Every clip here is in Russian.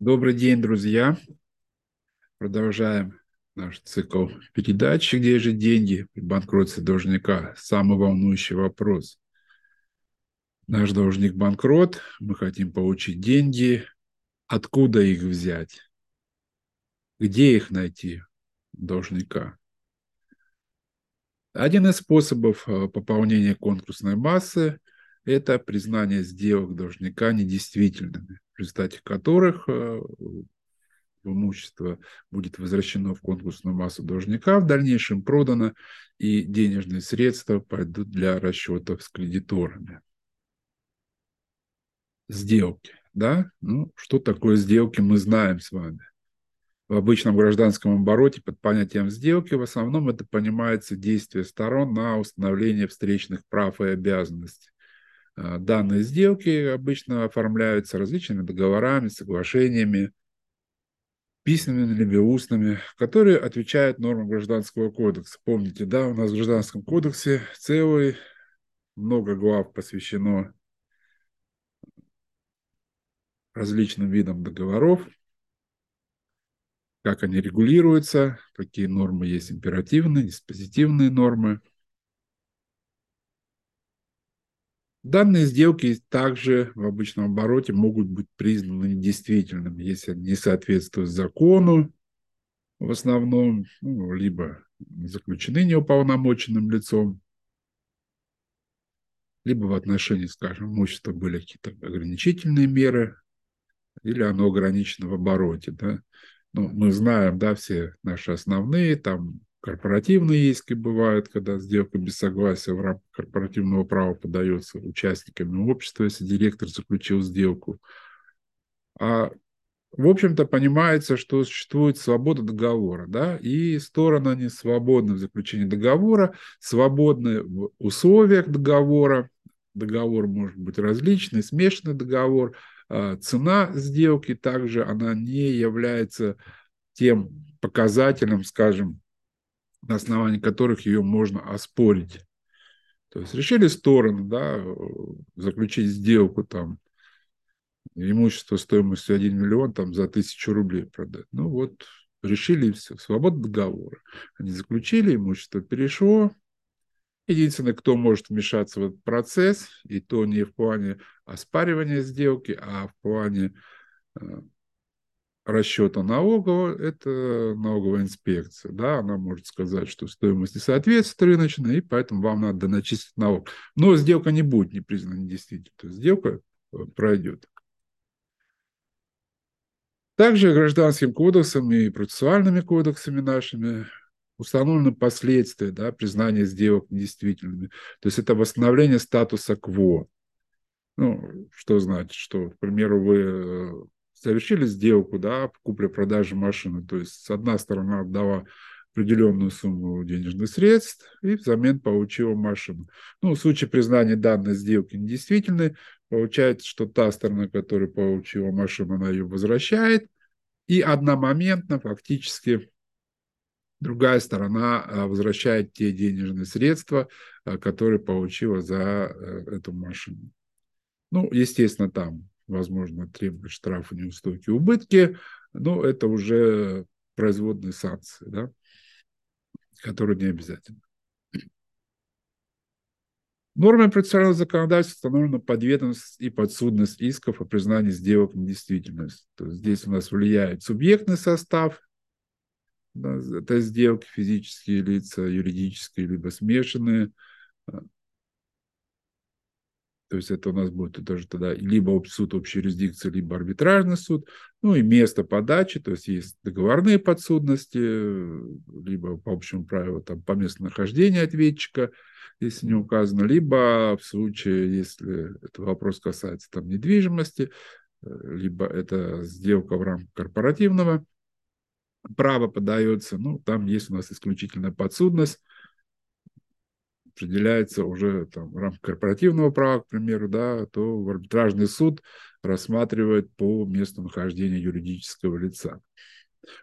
Добрый день, друзья. Продолжаем наш цикл передач «Где же деньги при банкротстве должника?» Самый волнующий вопрос. Наш должник банкрот, мы хотим получить деньги. Откуда их взять? Где их найти, должника? Один из способов э, пополнения конкурсной массы – это признание сделок должника недействительными, в результате которых э, имущество будет возвращено в конкурсную массу должника, в дальнейшем продано, и денежные средства пойдут для расчетов с кредиторами. Сделки, да? Ну, что такое сделки, мы знаем с вами. В обычном гражданском обороте под понятием сделки в основном это понимается действие сторон на установление встречных прав и обязанностей. А, данные сделки обычно оформляются различными договорами, соглашениями, письменными либо устными, которые отвечают нормам Гражданского кодекса. Помните, да, у нас в Гражданском кодексе целый, много глав посвящено различным видам договоров, как они регулируются, какие нормы есть императивные, диспозитивные нормы. Данные сделки также в обычном обороте могут быть признаны недействительными, если они не соответствуют закону, в основном, ну, либо заключены неуполномоченным лицом, либо в отношении, скажем, имущества были какие-то ограничительные меры, или оно ограничено в обороте. Да? Ну, мы знаем, да, все наши основные, там корпоративные иски бывают, когда сделка без согласия в рамках корпоративного права подается участниками общества, если директор заключил сделку. А в общем-то, понимается, что существует свобода договора, да, и стороны не свободны в заключении договора, свободны в условиях договора, договор может быть различный, смешанный договор, а цена сделки также, она не является тем показателем, скажем, на основании которых ее можно оспорить. То есть решили стороны, да, заключить сделку там, имущество стоимостью 1 миллион там за тысячу рублей продать. Ну вот, решили все, свобода договора. Они заключили, имущество перешло. Единственное, кто может вмешаться в этот процесс, и то не в плане оспаривания сделки, а в плане э, расчета налогового, это налоговая инспекция. Да, она может сказать, что стоимость не соответствует рыночной, и поэтому вам надо доначислить налог. Но сделка не будет не признана недействительной. То есть сделка э, пройдет. Также гражданским кодексом и процессуальными кодексами нашими установлены последствия да, признания сделок недействительными. То есть это восстановление статуса КВО. Ну, что значит, что, к примеру, вы э, совершили сделку, да, купля-продажи машины, то есть одна сторона отдала определенную сумму денежных средств и взамен получила машину. Ну, в случае признания данной сделки недействительной, получается, что та сторона, которая получила машину, она ее возвращает, и одномоментно фактически другая сторона а, возвращает те денежные средства, а, которые получила за э, эту машину. Ну, естественно, там возможно требовать штрафы, неустойки, убытки, но это уже производные санкции, да, которые не обязательны. Нормами процессуального законодательства установлена подведомственность и подсудность исков о признании сделок недействительностью. То есть здесь у нас влияет субъектный состав да, этой сделки, физические лица, юридические, либо смешанные, то есть это у нас будет тоже тогда либо суд общей юрисдикции, либо арбитражный суд. Ну и место подачи, то есть есть договорные подсудности, либо по общему правилу там, по месту нахождения ответчика, если не указано, либо в случае, если этот вопрос касается там недвижимости, либо это сделка в рамках корпоративного права подается, ну, там есть у нас исключительная подсудность, определяется уже там, в рамках корпоративного права, к примеру, да, то в арбитражный суд рассматривает по месту нахождения юридического лица.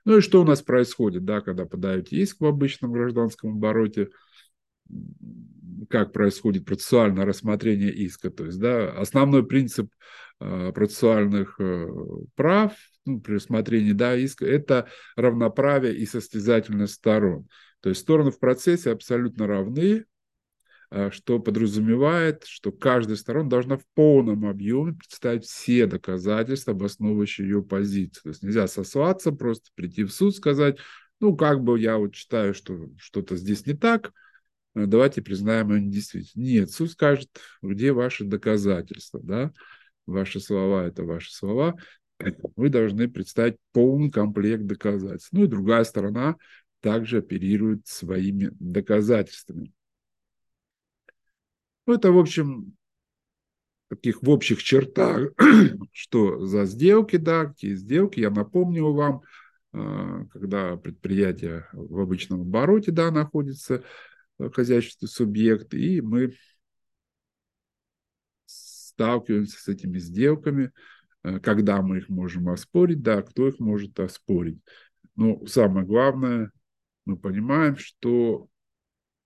Ну и что у нас происходит, да, когда подаете иск в обычном гражданском обороте, как происходит процессуальное рассмотрение иска. То есть, да, основной принцип процессуальных прав ну, при рассмотрении да, иска, это равноправие и состязательность сторон. То есть стороны в процессе абсолютно равны, что подразумевает, что каждая сторона должна в полном объеме представить все доказательства, обосновывающие ее позицию. То есть нельзя сослаться, просто прийти в суд, сказать, ну, как бы я вот считаю, что что-то здесь не так, э, давайте признаем ее недействительной. Нет, суд скажет, где ваши доказательства, да, ваши слова – это ваши слова, вы должны представить полный комплект доказательств. Ну и другая сторона также оперирует своими доказательствами. Ну, это, в общем, таких в общих чертах, что за сделки, да, какие сделки. Я напомню вам, а, когда предприятие в обычном обороте, да, находится, в хозяйстве субъект, и мы сталкиваемся с этими сделками, а, когда мы их можем оспорить, да, кто их может оспорить. Но самое главное, мы понимаем, что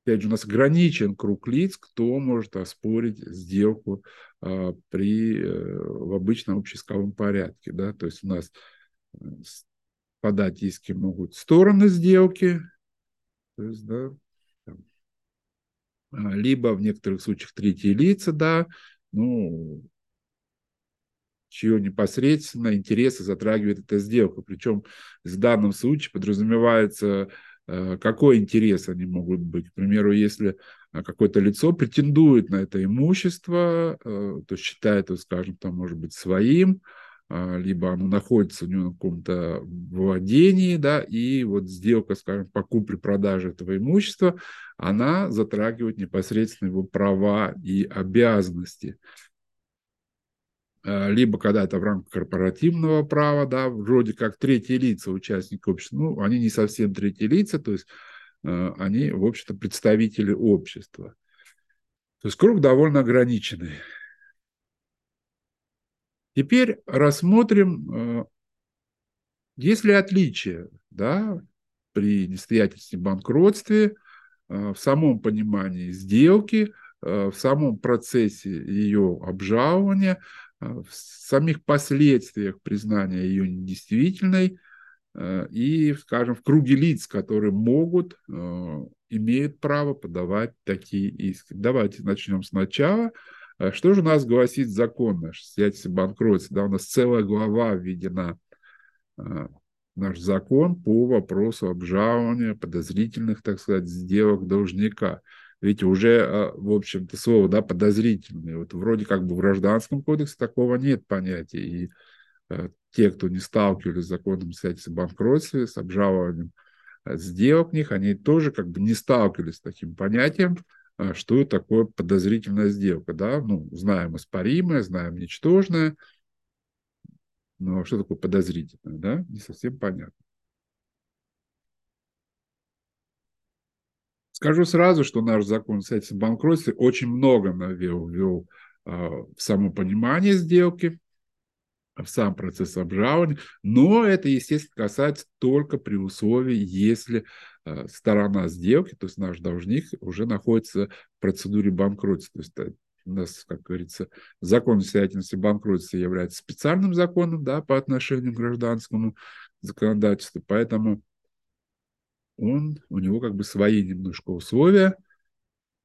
опять же, у нас ограничен круг лиц, кто может оспорить сделку а, при, э, в обычном общеисковом порядке. Да? То есть у нас э, подать иски могут стороны сделки, то есть, да, а, либо в некоторых случаях третьи лица, да, ну, чье непосредственно интересы затрагивает эта сделка. Причем в данном случае подразумевается какой интерес они могут быть. К примеру, если э, какое-то лицо претендует на это имущество, э, то считает его, скажем, там, может быть, своим, либо оно находится у него на каком-то владении, да, и вот сделка, скажем, по купле-продаже этого имущества, она затрагивает непосредственно его права и обязанности. Э, либо когда это в рамках корпоративного права, да, вроде как третьи лица, участники общества, ну, они не совсем третьи лица, то есть э, они, в общем-то, представители общества. То есть круг довольно ограниченный. Теперь рассмотрим, э, есть ли отличия да, при несостоятельности банкротстве в самом понимании сделки, в самом процессе ее обжалования, в самих последствиях признания ее недействительной э, и, скажем, в круге лиц, которые могут, э, имеют право подавать такие иски. Давайте начнем сначала. Э, что же у нас гласит закон наш, свидетельство банкротства? Да, у нас целая глава введена наш закон по вопросу обжалования подозрительных, так сказать, сделок должника ведь уже, а, в общем-то, слово да, подозрительное. Вот вроде как бы в гражданском кодексе такого нет понятия. И э, те, кто не сталкивались с законом свидетельства банкротства, с обжалованием э, сделок них, они тоже как бы не сталкивались с таким понятием, э, что такое подозрительная сделка. Да? Ну, знаем оспоримое, знаем ничтожное, но что такое подозрительное, да? не совсем понятно. Скажу сразу, что наш закон о банкротстве очень много навел, ввел а, в само понимание сделки, в сам процесс обжалования, но это, естественно, касается только при условии, если а, сторона сделки, то есть наш должник, уже находится в процедуре банкротства. То есть у нас, как говорится, закон о несостоятельности банкротства является специальным законом да, по отношению к гражданскому законодательству, поэтому он, у него как бы свои немножко условия,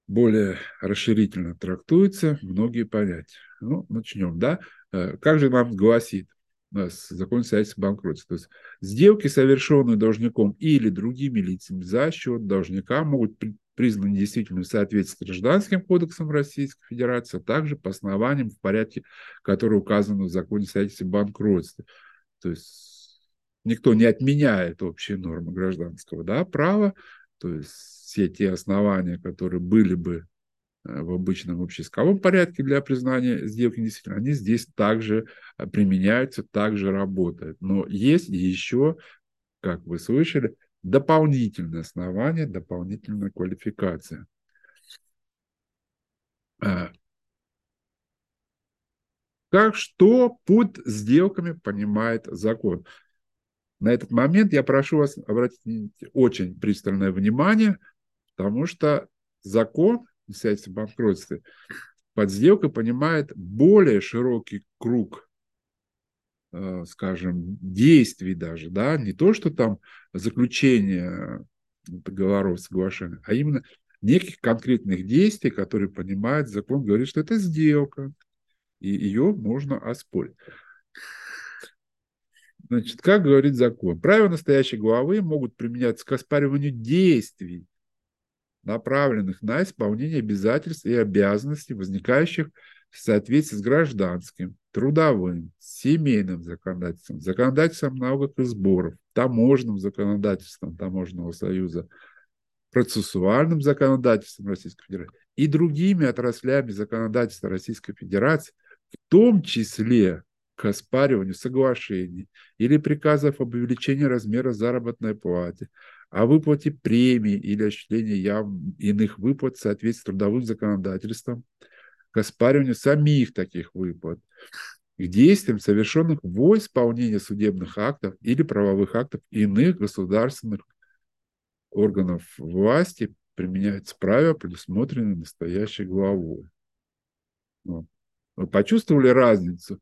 более расширительно трактуются многие понятия. Ну, начнем, да? Э, как же нам гласит нас закон связь банкротства? То есть сделки, совершенные должником или другими лицами за счет должника, могут признаны недействительными в соответствии с Гражданским кодексом Российской Федерации, а также по основаниям в порядке, который указан в законе свидетельства банкротства. То есть никто не отменяет общие нормы гражданского да, права, то есть все те основания, которые были бы э, в обычном общеисковом порядке для признания сделки действительно, они здесь также э, применяются, также работают. Но есть еще, как вы слышали, дополнительные основания, дополнительная квалификация. А, как что под сделками понимает закон? На этот момент я прошу вас обратить очень пристальное внимание, потому что закон, касается банкротства, под сделкой понимает более широкий круг, э, скажем, действий даже, да, не то, что там заключение договоров, соглашения, а именно неких конкретных действий, которые понимает закон, говорит, что это сделка, и ее можно оспорить. Значит, как говорит закон, правила настоящей главы могут применяться к оспариванию действий, направленных на исполнение обязательств и обязанностей, возникающих в соответствии с гражданским, трудовым, семейным законодательством, законодательством налогов и сборов, таможенным законодательством Таможенного союза, процессуальным законодательством Российской Федерации и другими отраслями законодательства Российской Федерации, в том числе к оспариванию соглашений или приказов об увеличении размера заработной платы, о выплате премий или осуществлении яв... иных выплат в соответствии с трудовым законодательством, к оспариванию самих таких выплат, к действиям, совершенных во исполнении судебных актов или правовых актов иных государственных органов власти применяются правила, предусмотренные настоящей главой. Вот. Вы почувствовали разницу?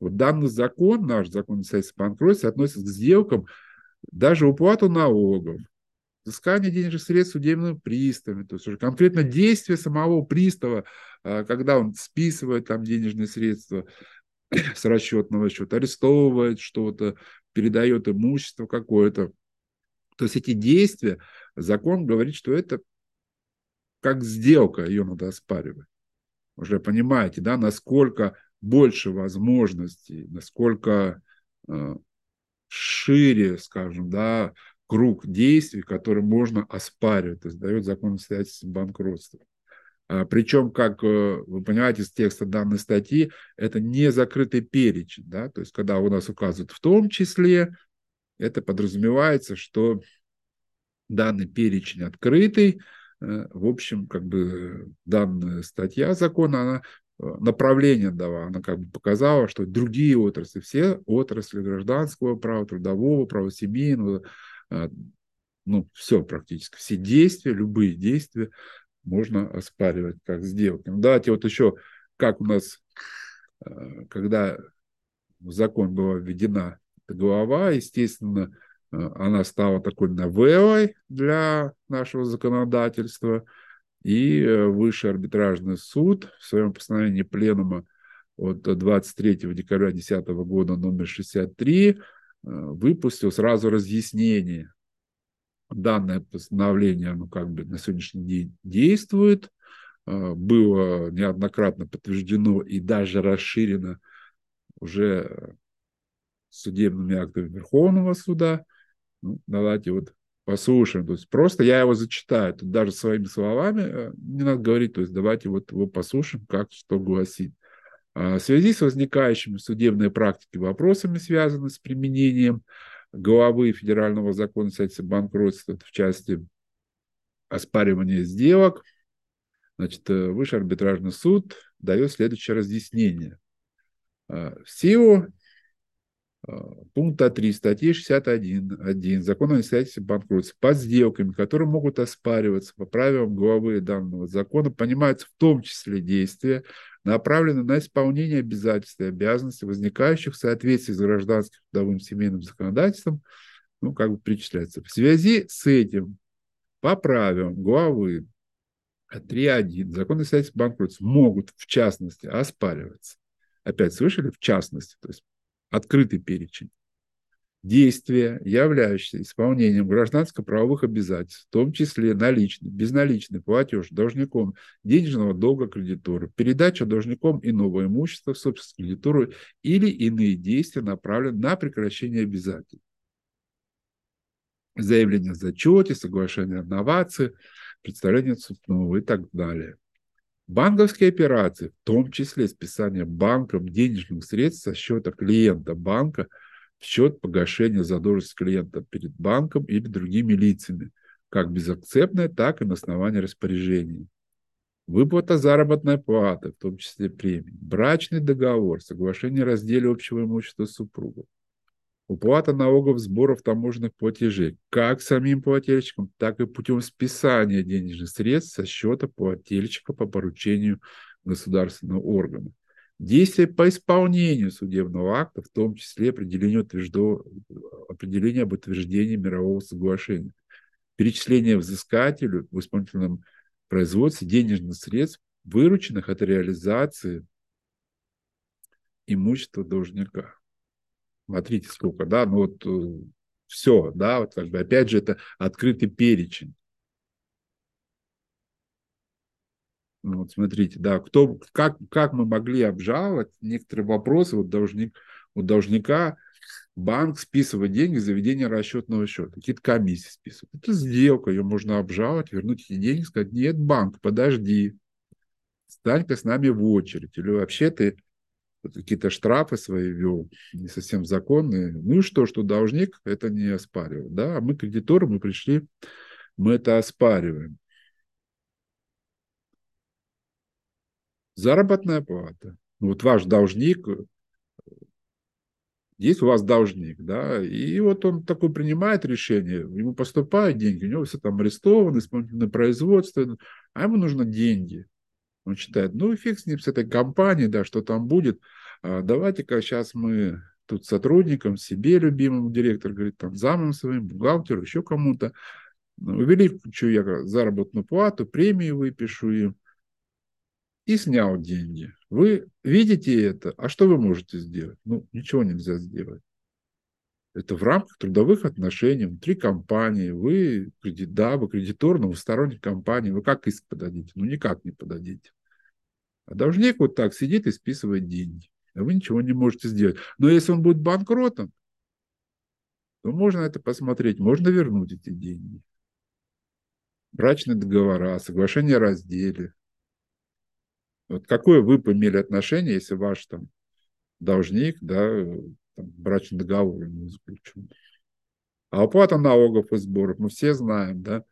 Вот данный закон, наш закон о банкротстве, относится к сделкам даже уплату налогов, взыскание денежных средств судебными приставами, то есть уже конкретно действие самого пристава, а, когда он списывает там денежные средства с расчетного счета, арестовывает что-то, передает имущество какое-то. То есть эти действия, закон говорит, что это как сделка, ее надо оспаривать. Уже понимаете, да, насколько больше возможностей, насколько э, шире, скажем, да, круг действий, которые можно оспаривать, то есть дает закон о свидетельстве банкротства. А, причем, как э, вы понимаете из текста данной статьи, это не закрытый перечень. Да? То есть, когда у нас указывают в том числе, это подразумевается, что данный перечень открытый. Э, в общем, как бы данная статья закона, она направление дала, она как бы показала, что другие отрасли, все отрасли гражданского права, трудового права, семейного, э, ну, все практически, все действия, любые действия можно оспаривать как сделки. Ну, давайте вот еще, как у нас, э, когда в закон была введена глава, естественно, она стала такой новеллой для нашего законодательства – и э, Высший арбитражный суд в своем постановлении пленума от 23 декабря 2010 года номер 63 э, выпустил сразу разъяснение. Данное постановление оно как бы на сегодняшний день действует, э, было неоднократно подтверждено и даже расширено уже судебными актами Верховного суда. Ну, давайте вот послушаем. То есть просто я его зачитаю, тут даже своими словами э, не надо говорить, то есть давайте вот его послушаем, как что гласит. А, в связи с возникающими судебной практике вопросами, связанными с применением главы федерального закона о банкротства в части оспаривания сделок, значит, э, Высший арбитражный суд дает следующее разъяснение. А, в силу пункта 3 статьи 61.1 Закона о несостоятельности банкротства под сделками, которые могут оспариваться по правилам главы данного закона, понимаются в том числе действия, направленные на исполнение обязательств и обязанностей, возникающих в соответствии с гражданским трудовым семейным законодательством, ну, как бы перечисляется. В связи с этим по правилам главы 3.1 Закона о банкротства могут, в частности, оспариваться. Опять слышали? В частности. То есть открытый перечень. Действия, являющиеся исполнением гражданско-правовых обязательств, в том числе наличный, безналичный платеж должником денежного долга кредитора, передача должником иного имущества в собственность кредитору или иные действия, направленные на прекращение обязательств. Заявление о зачете, соглашение о новации, представление цепного и так далее. Банковские операции, в том числе списание банком денежных средств со счета клиента банка в счет погашения задолженности клиента перед банком или другими лицами, как безакцептное, так и на основании распоряжений. Выплата заработной платы, в том числе премии, брачный договор, соглашение о разделе общего имущества супругов, уплата налогов, сборов таможенных платежей, как самим плательщикам, так и путем списания денежных средств со счета плательщика по поручению государственного органа. Действия по исполнению судебного акта, в том числе определение, утверждо... определение об утверждении мирового соглашения, перечисление взыскателю в исполнительном производстве денежных средств, вырученных от реализации имущества должника. Смотрите, сколько, да, ну вот э, все, да, вот как бы опять же это открытый перечень. Ну, вот смотрите, да, кто, как, как мы могли обжаловать некоторые вопросы, вот должник, у должника банк списывает деньги за ведение расчетного счета, какие-то комиссии списывают. Это сделка, ее можно обжаловать, вернуть эти деньги, сказать, нет, банк, подожди, стань-ка с нами в очередь, или вообще ты какие-то штрафы свои вел, не совсем законные. Ну и что, что должник это не оспаривал. Да? А мы, кредиторы, мы пришли, мы это оспариваем. Заработная плата. Вот ваш должник, есть у вас должник, да, и вот он такой принимает решение, ему поступают деньги, у него все там арестовано, исполнительное производство, а ему нужно деньги. Он считает, ну фиг с ним, с этой компанией, да, что там будет, а давайте-ка сейчас мы тут сотрудникам, себе любимому директор, говорит, там, замом своим, бухгалтеру, еще кому-то, увеличу я заработную плату, премии выпишу им, и снял деньги. Вы видите это, а что вы можете сделать? Ну, ничего нельзя сделать. Это в рамках трудовых отношений внутри компании. Вы, да, вы кредитор, но вы сторонник компании. Вы как иск подадите? Ну, никак не подадите. А должник вот так сидит и списывает деньги. А вы ничего не можете сделать. Но если он будет банкротом, то можно это посмотреть, можно вернуть эти деньги. Брачные договора, соглашение о разделе, вот какое вы бы имели отношение, если ваш там должник, да, там, брачный договор не заключен? А оплата налогов и сборов, мы все знаем, да,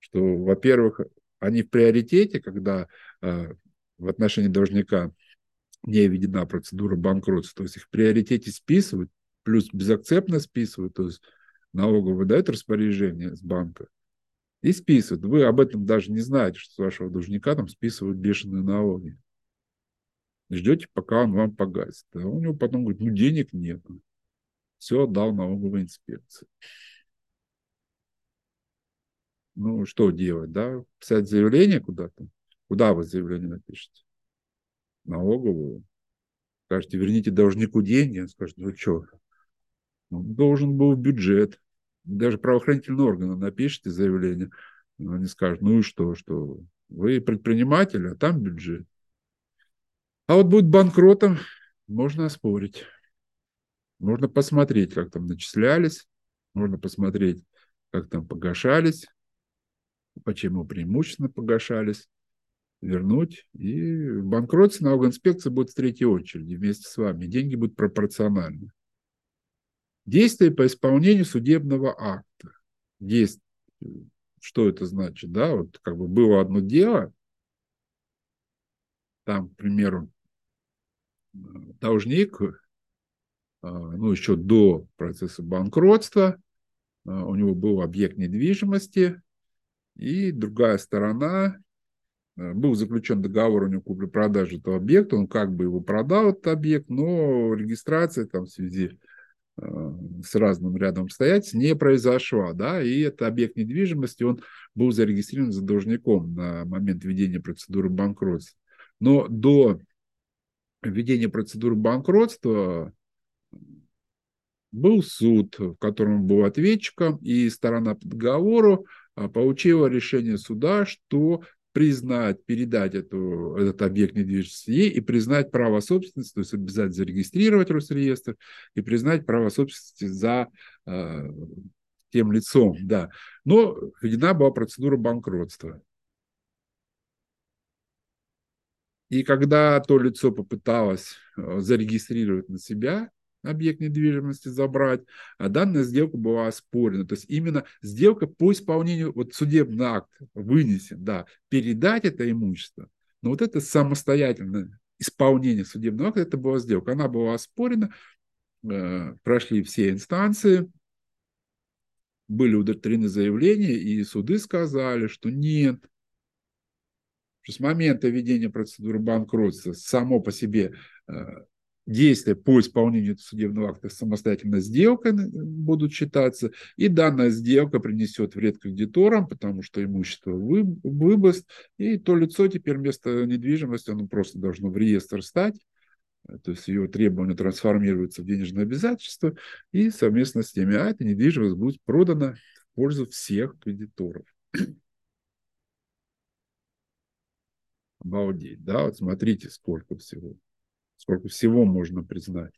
что, во-первых, они в приоритете, когда э, в отношении должника не введена процедура банкротства, то есть их в приоритете списывают, плюс безакцептно списывают, то есть налоговый выдает распоряжение с банка, и списывают. Вы об этом даже не знаете, что с вашего должника там списывают бешеные налоги. Ждете, пока он вам погасит. А у него потом говорит, ну денег нет. Все отдал налоговой инспекции. Ну, что делать, да? Писать заявление куда-то? Куда вы заявление напишете? Налоговую. Скажете, верните должнику деньги. Он скажет, ну что? Он должен был бюджет даже правоохранительные органы напишите заявление, они скажут, ну и что, что вы предприниматель, а там бюджет. А вот будет банкротом, можно оспорить. Можно посмотреть, как там начислялись, можно посмотреть, как там погашались, почему преимущественно погашались, вернуть. И в банкротстве налоговая инспекция будет в третьей очереди вместе с вами. Деньги будут пропорциональны. Действия по исполнению судебного акта. Есть, что это значит, да, вот как бы было одно дело, там, к примеру, должник, а, ну, еще до процесса банкротства, а, у него был объект недвижимости, и другая сторона, был заключен договор у него купли-продажи этого объекта, он как бы его продал, этот объект, но регистрация там в связи Э, с разным рядом обстоятельств не произошла, да, и это объект недвижимости, он был зарегистрирован за должником на момент введения процедуры банкротства. Но до введения процедуры банкротства был суд, в котором был ответчиком, и сторона по договору а, получила решение суда, что признать, передать эту, этот объект недвижимости ей и признать право собственности, то есть обязательно зарегистрировать Росреестр и признать право собственности за э, тем лицом, да. Но введена была процедура банкротства. И когда то лицо попыталось э, зарегистрировать на себя объект недвижимости забрать, а данная сделка была оспорена. То есть именно сделка по исполнению, вот судебный акт вынесен, да, передать это имущество, но вот это самостоятельное исполнение судебного акта, это была сделка. Она была оспорена, э, прошли все инстанции, были удовлетворены заявления, и суды сказали, что нет, что с момента ведения процедуры банкротства само по себе э, действия по исполнению судебного акта самостоятельно сделкой будут считаться, и данная сделка принесет вред кредиторам, потому что имущество вы, выбыст, и то лицо теперь вместо недвижимости, оно просто должно в реестр стать, то есть ее требования трансформируются в денежное обязательство, и совместно с теми, а эта недвижимость будет продана в пользу всех кредиторов. Обалдеть, да, вот смотрите, сколько всего, сколько всего можно признать.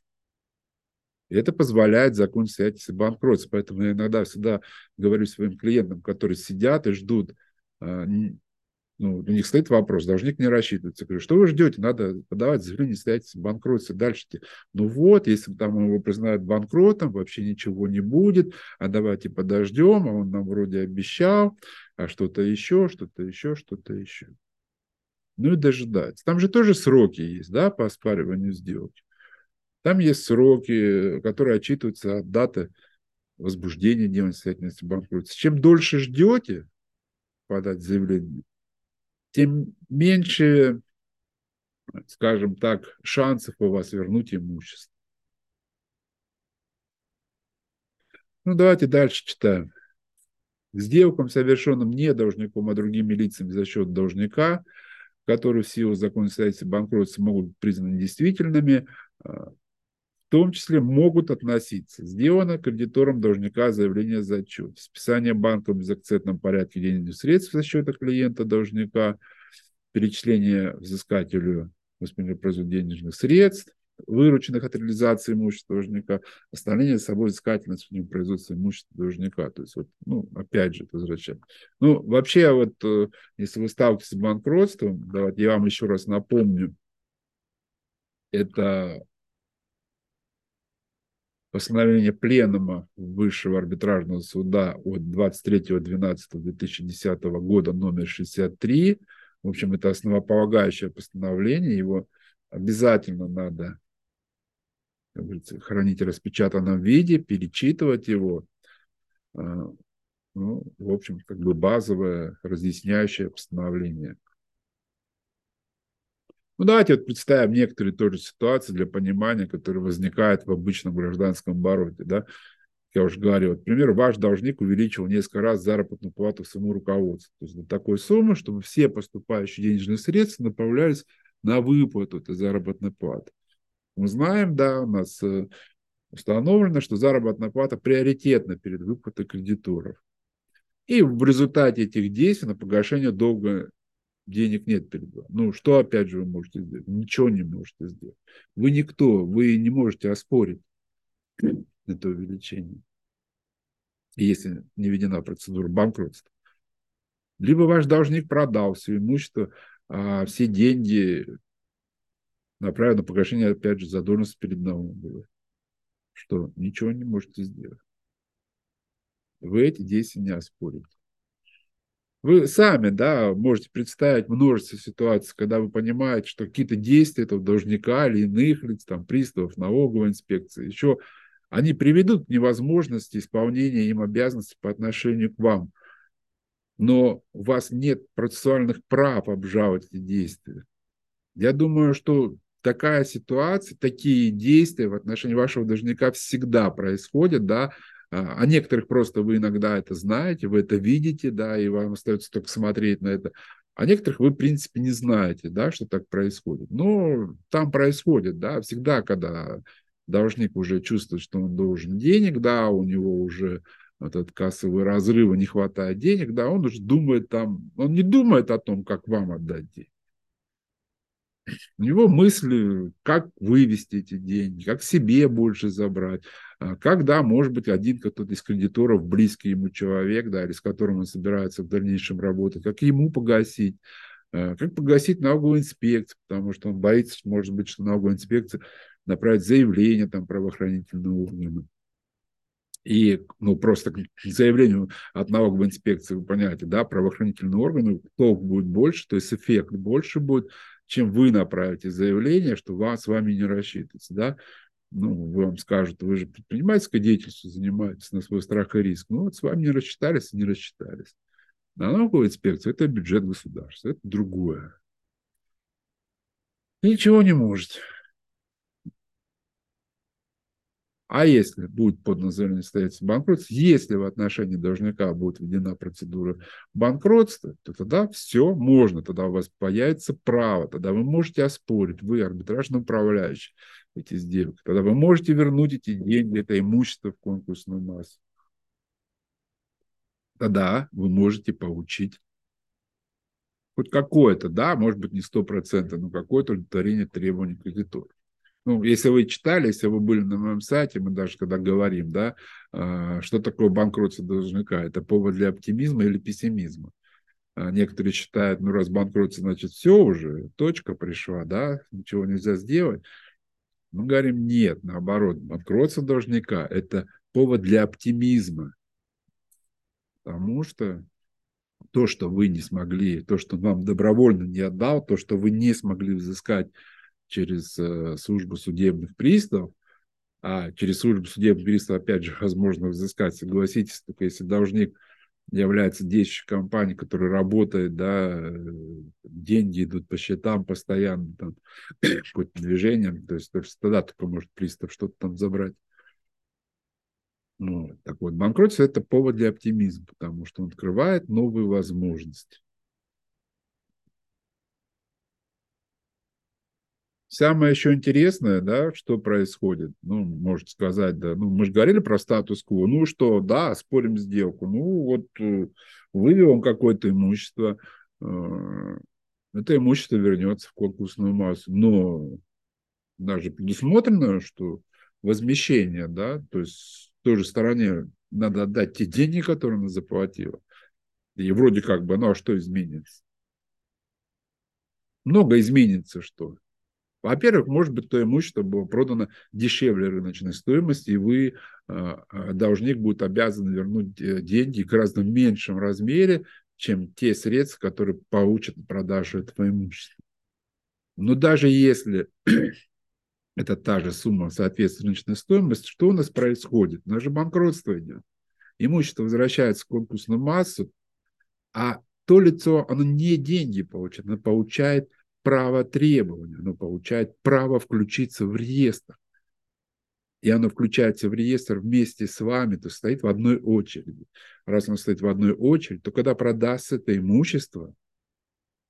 И это позволяет закон свидетельства банкротства. Поэтому я иногда всегда говорю своим клиентам, которые сидят и ждут, а, ну, у них стоит вопрос, должник не рассчитывается. Я говорю, что вы ждете? Надо подавать заявление свидетельства банкротства. Дальше, ну вот, если там его признают банкротом, вообще ничего не будет, а давайте подождем, а он нам вроде обещал, а что-то еще, что-то еще, что-то еще ну и дожидаться. Там же тоже сроки есть, да, по оспариванию сделки. Там есть сроки, которые отчитываются от даты возбуждения несостоятельности банкротства. Чем дольше ждете подать заявление, тем меньше, скажем так, шансов у вас вернуть имущество. Ну, давайте дальше читаем. К сделкам, совершенным не должником, а другими лицами за счет должника – которые в силу закона свидетельства банкротства могут быть признаны действительными, а, в том числе могут относиться. Сделано кредитором должника заявление за отчет. Списание банка в безакцентном порядке денежных средств за счета клиента должника, перечисление взыскателю воспроизводства денежных средств, вырученных от реализации имущества должника, оставление с собой взыскательность в производства имущества должника. То есть, вот, ну, опять же, это возвращаем. Ну, вообще, вот, э, если вы сталкиваетесь с банкротством, давайте я вам еще раз напомню, это постановление Пленума Высшего арбитражного суда от 23.12.2010 года номер 63. В общем, это основополагающее постановление, его обязательно надо как говорится, хранить в распечатанном виде, перечитывать его. А, ну, в общем, как бы базовое разъясняющее постановление. Ну, давайте вот представим некоторые тоже ситуации для понимания, которые возникают в обычном гражданском обороте. Да? Я уже говорил, вот, например, ваш должник увеличил несколько раз заработную плату своему руководству. То есть до такой суммы, чтобы все поступающие денежные средства направлялись на выплату этой заработной платы. Мы знаем, да, у нас э, установлено, что заработная плата приоритетна перед выплатой кредиторов. И в результате этих действий на погашение долга денег нет перед вами. Ну, что опять же вы можете сделать? Ничего не можете сделать. Вы никто, вы не можете оспорить это увеличение, если не введена процедура банкротства. Либо ваш должник продал все имущество, а все деньги направлено на погашение, опять же, задолженности перед налоговой. Что? Ничего не можете сделать. Вы эти действия не оспорите. Вы сами, да, можете представить множество ситуаций, когда вы понимаете, что какие-то действия этого должника или иных лиц, там, приставов, налоговой инспекции, еще они приведут к невозможности исполнения им обязанностей по отношению к вам. Но у вас нет процессуальных прав обжаловать эти действия. Я думаю, что такая ситуация, такие действия в отношении вашего должника всегда происходят, да, а, некоторых просто вы иногда это знаете, вы это видите, да, и вам остается только смотреть на это. А некоторых вы, в принципе, не знаете, да, что так происходит. Но там происходит, да, всегда, когда должник уже чувствует, что он должен денег, да, у него уже этот кассовый разрыв, не хватает денег, да, он уже думает там, он не думает о том, как вам отдать деньги. У него мысли, как вывести эти деньги, как себе больше забрать, а, когда, может быть, один кто-то из кредиторов, близкий ему человек, да, или с которым он собирается в дальнейшем работать, как ему погасить, а, как погасить налоговую инспекцию, потому что он боится, может быть, что налоговая инспекция направит заявление там правоохранительного органа. И, ну, просто к заявлению от налоговой инспекции, вы понимаете, да, правоохранительные органы, толк будет больше, то есть эффект больше будет, чем вы направите заявление, что вас, с вами не рассчитывается. Да? Ну, вам скажут, вы же предпринимательской деятельностью занимаетесь на свой страх и риск. Ну, вот с вами не рассчитались не рассчитались. Налоговая инспекция – это бюджет государства, это другое. Ничего не может. А если будет заявление состоятельства банкротства, если в отношении должника будет введена процедура банкротства, то тогда все можно, тогда у вас появится право, тогда вы можете оспорить, вы арбитражный управляющий эти сделки, тогда вы можете вернуть эти деньги, это имущество в конкурсную массу. Тогда вы можете получить хоть какое-то, да, может быть не сто процентов, но какое-то удовлетворение требований кредиторов ну, если вы читали, если вы были на моем сайте, мы даже когда говорим, да, а, что такое банкротство должника, это повод для оптимизма или пессимизма. А, некоторые считают, ну, раз банкротство, значит, все уже, точка пришла, да, ничего нельзя сделать. Мы говорим, нет, наоборот, банкротство должника – это повод для оптимизма. Потому что то, что вы не смогли, то, что вам добровольно не отдал, то, что вы не смогли взыскать через э, службу судебных приставов, а через службу судебных приставов, опять же, возможно взыскать, согласитесь, только если должник является действующей компанией, которая работает, да, э, деньги идут по счетам постоянно, там, какое-то движение, то есть тогда только может пристав что-то там забрать. Ну, так вот, банкротство – это повод для оптимизма, потому что он открывает новые возможности. Самое еще интересное, да, что происходит, ну, можете сказать, да, ну, мы же говорили про статус-кво, ну, что, да, спорим сделку, ну, вот э, вывел он какое-то имущество, э, это имущество вернется в конкурсную массу, но даже предусмотрено, что возмещение, да, то есть той же стороне надо отдать те деньги, которые она заплатила, и вроде как бы, ну, а что изменится? Много изменится, что во-первых, может быть, то имущество было продано дешевле рыночной стоимости, и вы, а, а, должник, будет обязан вернуть э, деньги в гораздо меньшем размере, чем те средства, которые получат на продажу этого имущества. Но даже если это та же сумма соответствует рыночной стоимости, что у нас происходит? У нас же банкротство идет. Имущество возвращается в конкурсную массу, а то лицо, оно не деньги получает, оно получает – право требования, оно получает право включиться в реестр. И оно включается в реестр вместе с вами, то стоит в одной очереди. Раз оно стоит в одной очереди, то когда продастся это имущество,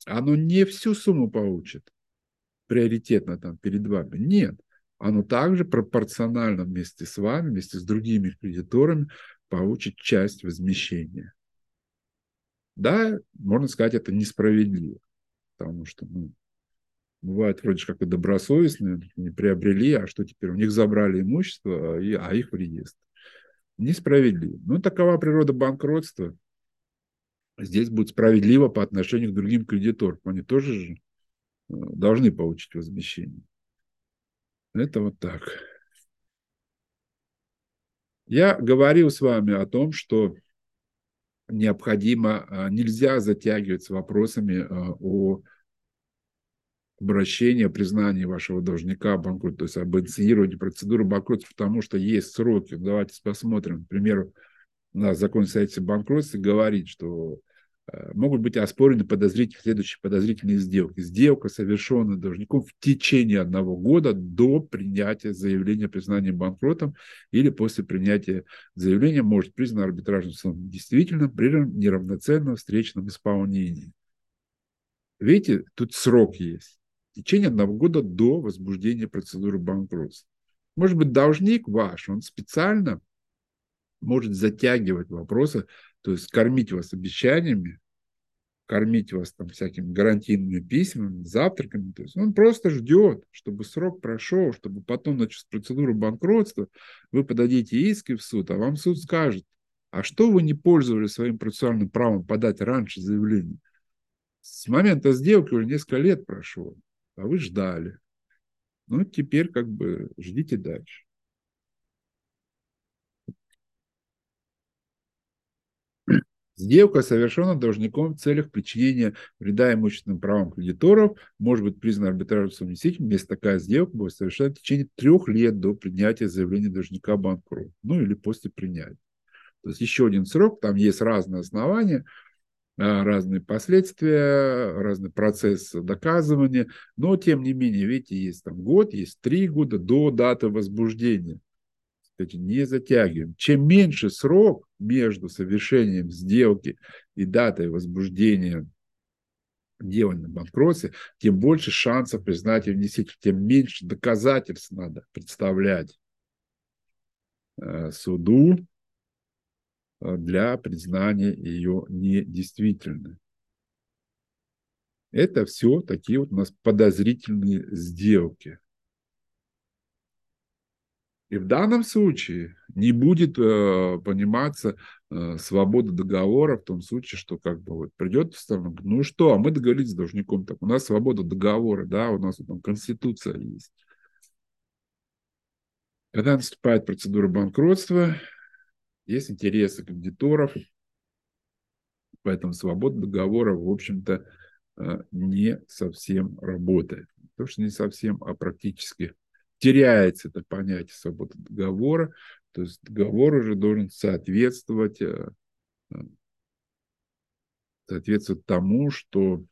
оно не всю сумму получит приоритетно там перед вами. Нет, оно также пропорционально вместе с вами, вместе с другими кредиторами получит часть возмещения. Да, можно сказать, это несправедливо, потому что ну, бывают вроде как и добросовестные, не приобрели, а что теперь? У них забрали имущество, а, а их в реестр. Несправедливо. Ну, такова природа банкротства. Здесь будет справедливо по отношению к другим кредиторам. Они тоже же э, должны получить возмещение. Это вот так. Я говорил с вами о том, что необходимо, а, нельзя затягивать с вопросами а, о обращения, признания вашего должника банкрот, то есть об инициировании процедуры банкротства, потому что есть сроки. Давайте посмотрим. К примеру, у нас закон о состоятельстве банкротства говорит, что э, могут быть оспорены подозрительные, следующие подозрительные сделки. Сделка, совершенная должником в течение одного года до принятия заявления о признании банкротом или после принятия заявления может признан арбитражным судом действительно при неравноценном встречном исполнении. Видите, тут срок есть течение одного года до возбуждения процедуры банкротства. Может быть, должник ваш, он специально может затягивать вопросы, то есть кормить вас обещаниями, кормить вас там всякими гарантийными письмами, завтраками. То есть он просто ждет, чтобы срок прошел, чтобы потом начать процедуру банкротства, вы подадите иски в суд, а вам суд скажет, а что вы не пользовались своим процессуальным правом подать раньше заявление? С момента сделки уже несколько лет прошло а вы ждали. Ну, теперь как бы ждите дальше. Сделка совершена должником в целях причинения вреда имущественным правам кредиторов, может быть признана арбитражным совместителем, если такая сделка будет совершена в течение трех лет до принятия заявления должника банкрот, ну или после принятия. То есть еще один срок, там есть разные основания, разные последствия, разный процесс доказывания, но тем не менее, видите, есть там год, есть три года до даты возбуждения. Кстати, не затягиваем. Чем меньше срок между совершением сделки и датой возбуждения дела на банкротстве, тем больше шансов признать ее несителем, тем меньше доказательств надо представлять э, суду э, для признания ее недействительной. Это все такие вот у нас подозрительные сделки. И в данном случае не будет э, пониматься э, свобода договора в том случае, что как бы вот придет сторона, ну что, а мы договорились с должником, так у нас свобода договора, да, у нас там конституция есть. Когда наступает процедура банкротства, есть интересы кредиторов, поэтому свобода договора, в общем-то, э, не совсем работает. То, что не совсем, а практически теряется это понятие свободы договора, то есть договор уже должен соответствовать, э, э, соответствовать тому, что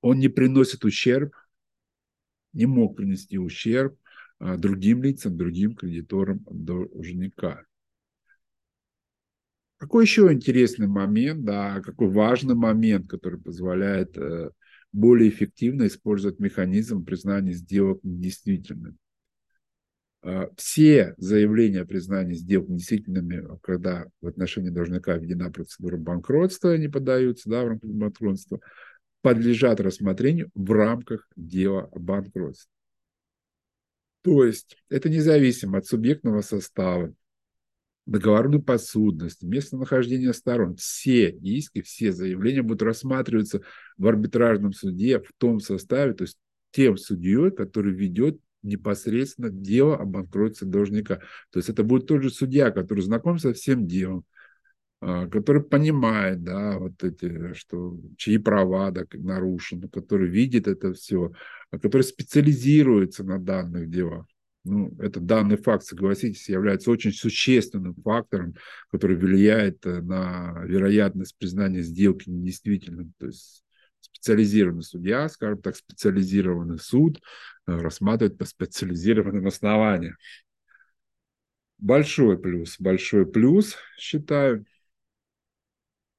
он не приносит ущерб, не мог принести ущерб другим лицам, другим кредиторам должника. Какой еще интересный момент, да, какой важный момент, который позволяет более эффективно использовать механизм признания сделок недействительными. А, все заявления о признании сделок недействительными, когда в отношении должника введена процедура банкротства, они подаются да, в рамках банкротства, подлежат рассмотрению в рамках дела о банкротстве. То есть это независимо от субъектного состава, договорной подсудности, местонахождения сторон. Все иски, все заявления будут рассматриваться в арбитражном суде в том составе, то есть тем судьей, который ведет непосредственно дело о банкротстве должника. То есть это будет тот же судья, который знаком со всем делом, который понимает, да, вот эти, что чьи права да, нарушены, который видит это все, а который специализируется на данных делах ну, этот данный факт, согласитесь, является очень существенным фактором, который влияет э, на вероятность признания сделки недействительным. То есть специализированный судья, скажем так, специализированный суд э, рассматривает по специализированным основаниям. Большой плюс, большой плюс, считаю,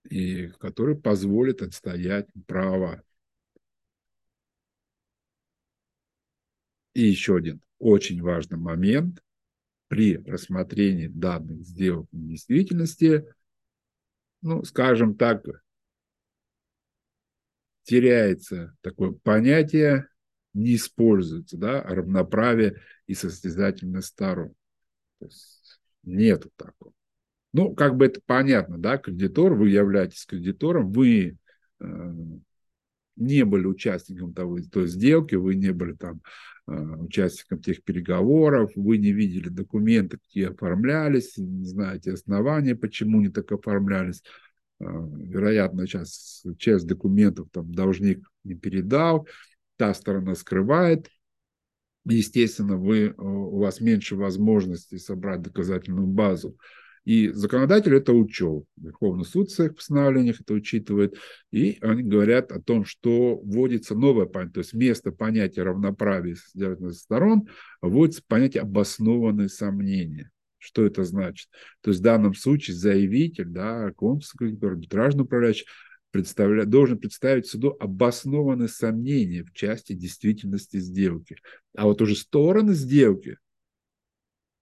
и который позволит отстоять права. И еще один очень важный момент при рассмотрении данных сделок в действительности, ну, скажем так, теряется такое понятие, не используется, да, равноправие и состязательность сторон. То есть нету такого. Ну, как бы это понятно, да, кредитор, вы являетесь кредитором, вы э, не были участником того, той сделки, вы не были там э, участником тех переговоров, вы не видели документы, какие оформлялись, не знаете основания, почему не так оформлялись. Э, вероятно, сейчас часть документов там должник не передал, та сторона скрывает. Естественно, вы, э, у вас меньше возможностей собрать доказательную базу. И законодатель это учел. Верховный суд в своих постановлениях это учитывает. И они говорят о том, что вводится новое понятие, то есть вместо понятия равноправия сторон вводится понятие обоснованные сомнения. Что это значит? То есть в данном случае заявитель, да, консульский арбитражный управляющий представля... должен представить суду обоснованные сомнения в части действительности сделки. А вот уже стороны сделки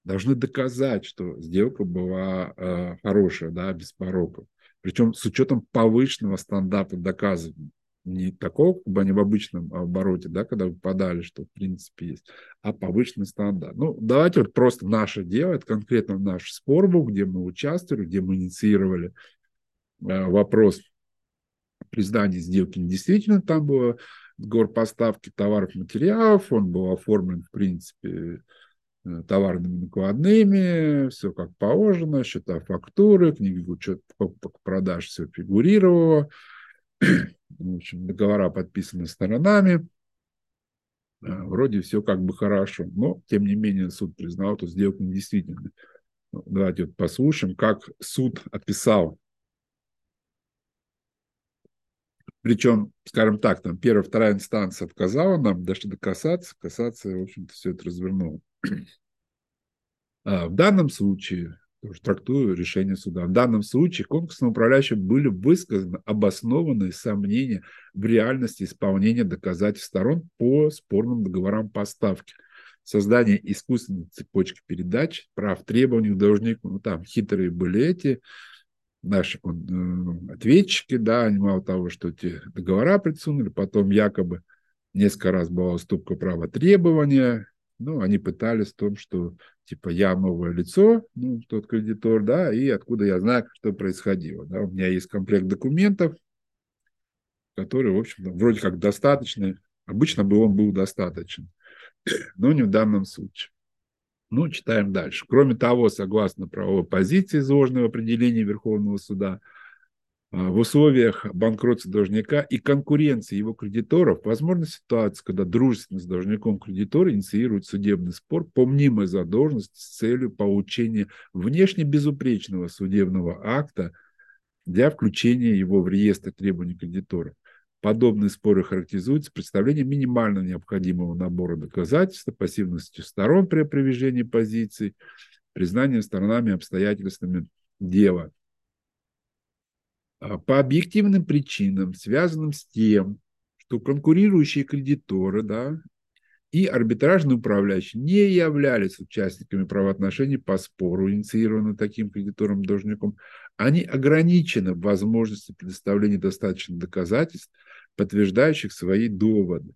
должны доказать, что сделка была э, хорошая, да, без пороков. Причем с учетом повышенного стандарта доказывания. Не такого, как бы они в обычном обороте, да, когда вы подали, что в принципе есть, а повышенный стандарт. Ну, давайте вот просто наше дело, это конкретно наш спор был, где мы участвовали, где мы инициировали э, вопрос признания сделки недействительно. Там было договор поставки товаров материалов, он был оформлен, в принципе, товарными накладными, все как положено, счета фактуры, книги учет покупок продаж, все фигурировало. В общем, договора подписаны сторонами. Э, вроде все как бы хорошо, но тем не менее суд признал эту сделку недействительной. Ну, давайте вот послушаем, как суд описал Причем, скажем так, там первая, вторая инстанция отказала нам, дошли до касаться, касация, в общем-то, все это развернула. А в данном случае, тоже трактую решение суда, в данном случае конкурсным управляющим были высказаны обоснованные сомнения в реальности исполнения доказательств сторон по спорным договорам поставки – создание искусственной цепочки передач, прав требований должников, ну там хитрые были эти, наши э, ответчики, да, они мало того, что эти договора присунули, потом якобы несколько раз была уступка права требования, ну, они пытались в том, что, типа, я новое лицо, ну, тот кредитор, да, и откуда я знаю, что происходило, да, у меня есть комплект документов, который, в общем вроде как достаточный, обычно бы он был достаточен но не в данном случае. Ну, читаем дальше. Кроме того, согласно правовой позиции, изложенной в определении Верховного суда, а, в условиях банкротства должника и конкуренции его кредиторов возможна ситуация, когда дружественно с должником кредитор инициирует судебный спор по мнимой задолженности с целью получения внешне безупречного судебного акта для включения его в реестр требований кредиторов. Подобные споры характеризуются представлением минимально необходимого набора доказательств, пассивностью сторон при опровержении позиций, признанием сторонами обстоятельствами дела. А по объективным причинам, связанным с тем, что конкурирующие кредиторы да, и арбитражные управляющие не являлись участниками правоотношений по спору, инициированным таким кредитором-должником, они ограничены в возможности предоставления достаточных доказательств, подтверждающих свои доводы.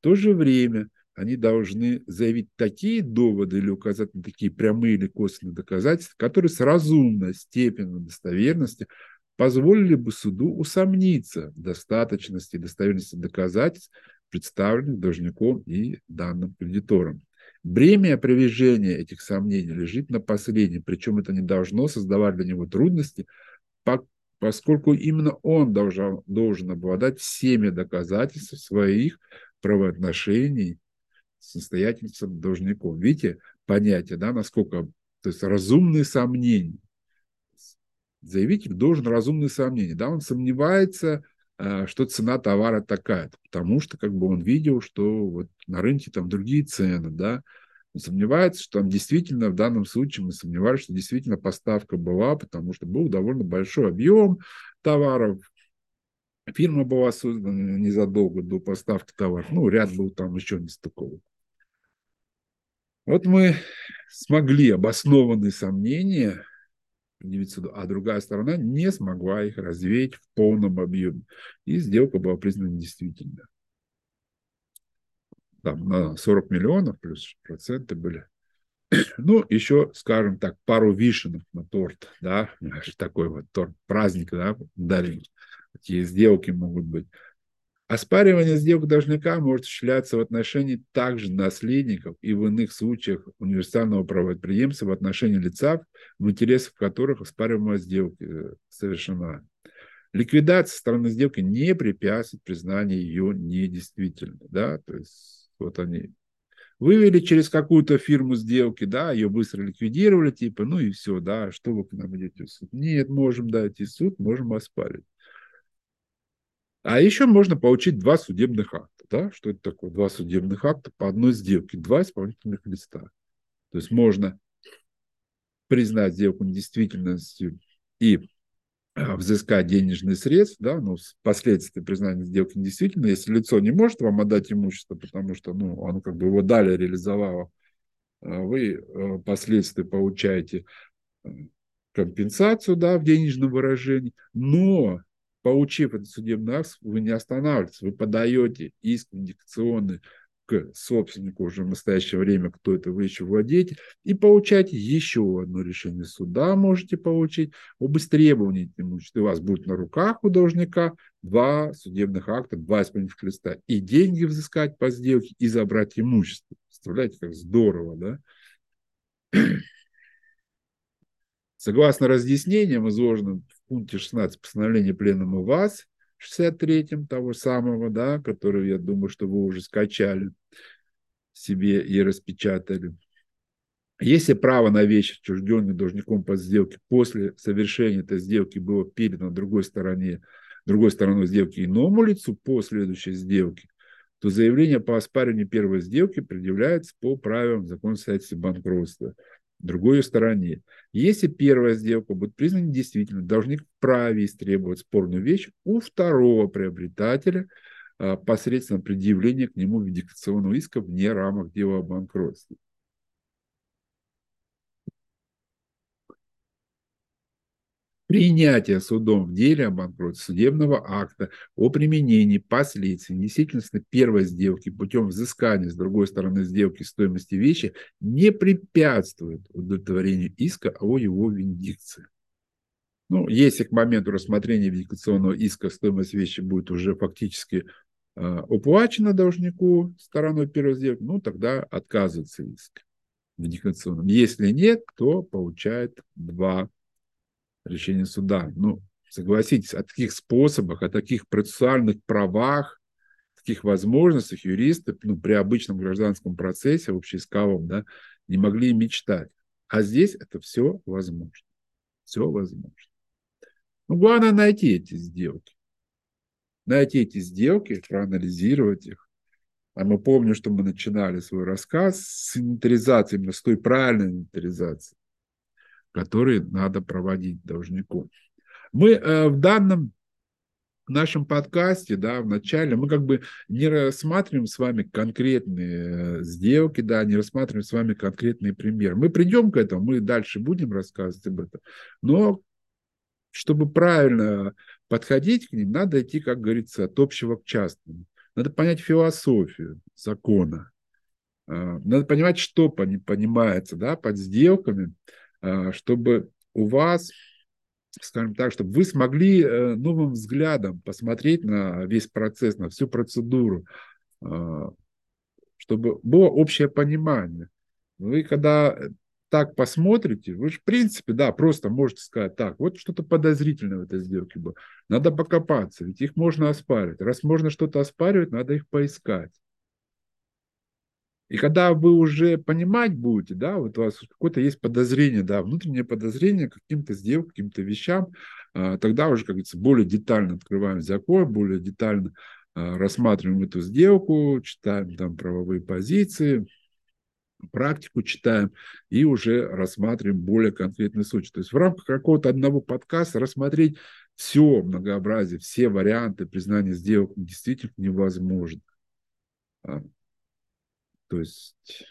В то же время они должны заявить такие доводы или указать на такие прямые или косвенные доказательства, которые с разумной степенью достоверности позволили бы суду усомниться в достаточности и достоверности доказательств, представленных должником и данным кредитором. Бремя опровержения этих сомнений лежит на последнем, причем это не должно создавать для него трудности, поскольку именно он должен, должен обладать всеми доказательствами своих правоотношений с состоятельством должников. Видите, понятие, да, насколько, то есть разумные сомнения. Заявитель должен разумные сомнения, да, он сомневается, что цена товара такая, потому что как бы он видел, что вот на рынке там другие цены, да, сомневается, что там действительно в данном случае мы сомневались, что действительно поставка была, потому что был довольно большой объем товаров. Фирма была создана незадолго до поставки товаров. Ну, ряд был там еще не стыковок. Вот мы смогли обоснованные сомнения а другая сторона не смогла их развеять в полном объеме. И сделка была признана недействительной там, на 40 миллионов, плюс проценты были. Ну, еще, скажем так, пару вишенок на торт, да, такой вот торт, праздник, да, дарим. Такие сделки могут быть. Оспаривание сделок должника может осуществляться в отношении также наследников и в иных случаях универсального правоприемства в отношении лица, в интересах которых оспариваемая сделка э, совершена. Ликвидация стороны сделки не препятствует признанию ее недействительной. Да? То есть вот они вывели через какую-то фирму сделки, да, ее быстро ликвидировали, типа, ну и все, да, что вы к нам идете в суд? Нет, можем дать и суд, можем оспарить. А еще можно получить два судебных акта. Да? Что это такое? Два судебных акта по одной сделке, два исполнительных листа. То есть можно признать сделку недействительностью и а, взыскать денежные средства, да, ну, впоследствии признания сделки недействительной, если лицо не может вам отдать имущество, потому что, ну, оно как бы его далее реализовало, а вы э, впоследствии получаете э, компенсацию, да, в денежном выражении, но получив этот судебный акт, вы не останавливаетесь, вы подаете иск индикационный к собственнику уже в настоящее время, кто это вы еще владеете, и получать еще одно решение суда можете получить об истребовании имущества. У вас будет на руках у должника два судебных акта, два исполнительных листа, и деньги взыскать по сделке, и забрать имущество. Представляете, как здорово, да? Согласно разъяснениям, изложенным в пункте 16 постановления Пленума ВАЗ, 63-м того самого, да, который, я думаю, что вы уже скачали себе и распечатали. Если право на вещь, отчужденный должником по сделке, после совершения этой сделки было передано другой стороне другой стороной сделки иному лицу по следующей сделке, то заявление по оспариванию первой сделки предъявляется по правилам закона о банкротства другой стороне. Если первая сделка будет признана недействительной, должник вправе истребовать спорную вещь у второго приобретателя а, посредством предъявления к нему вендикационного иска вне рамок дела о банкротстве. Принятие судом в деле о банкротстве судебного акта о применении последствий недействительности первой сделки путем взыскания с другой стороны сделки стоимости вещи не препятствует удовлетворению иска о его виндикции. Ну, если к моменту рассмотрения виндикационного иска стоимость вещи будет уже фактически э, уплачена должнику стороной первой сделки, ну, тогда отказывается иск виндикационным. Если нет, то получает два решения суда. Ну, согласитесь, о таких способах, о таких процессуальных правах, таких возможностях юристы ну, при обычном гражданском процессе, общеисковом, да, не могли мечтать. А здесь это все возможно. Все возможно. Ну, главное найти эти сделки. Найти эти сделки, проанализировать их. А мы помним, что мы начинали свой рассказ с инвентаризации, именно с той правильной инвентаризации которые надо проводить должнику. Мы э, в данном нашем подкасте, да, в начале, мы как бы не рассматриваем с вами конкретные э, сделки, да, не рассматриваем с вами конкретные примеры. Мы придем к этому, мы дальше будем рассказывать об этом, но чтобы правильно подходить к ним, надо идти, как говорится, от общего к частному. Надо понять философию закона. Э, надо понимать, что понимается да, под сделками, чтобы у вас, скажем так, чтобы вы смогли э, новым взглядом посмотреть на весь процесс, на всю процедуру, а, чтобы было общее понимание. Вы когда так посмотрите, вы же, в принципе, да, просто можете сказать, так, вот что-то подозрительное в этой сделке было. Надо покопаться, ведь их можно оспаривать. Раз можно что-то оспаривать, надо их поискать. И когда вы уже понимать будете, да, вот у вас какое-то есть подозрение, да, внутреннее подозрение к каким-то сделкам, каким-то вещам, а, тогда уже, как говорится, более детально открываем закон, более детально а, рассматриваем эту сделку, читаем там правовые позиции, практику читаем и уже рассматриваем более конкретный случай. То есть в рамках какого-то одного подкаста рассмотреть все многообразие, все варианты признания сделок действительно невозможно. То есть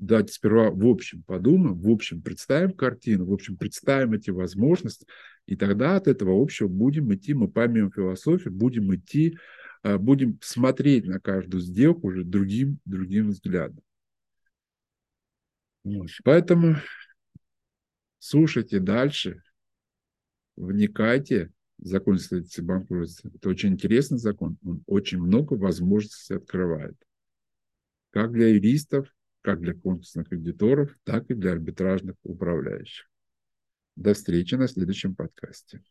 давайте сперва в общем подумаем, в общем представим картину, в общем представим эти возможности, и тогда от этого общего будем идти, мы поймем философию, будем идти, а, будем смотреть на каждую сделку уже другим, другим взглядом. Вот. Поэтому слушайте дальше, вникайте в закон следствия банкротства. Это очень интересный закон, он очень много возможностей открывает как для юристов, как для конкурсных кредиторов, так и для арбитражных управляющих. До встречи на следующем подкасте.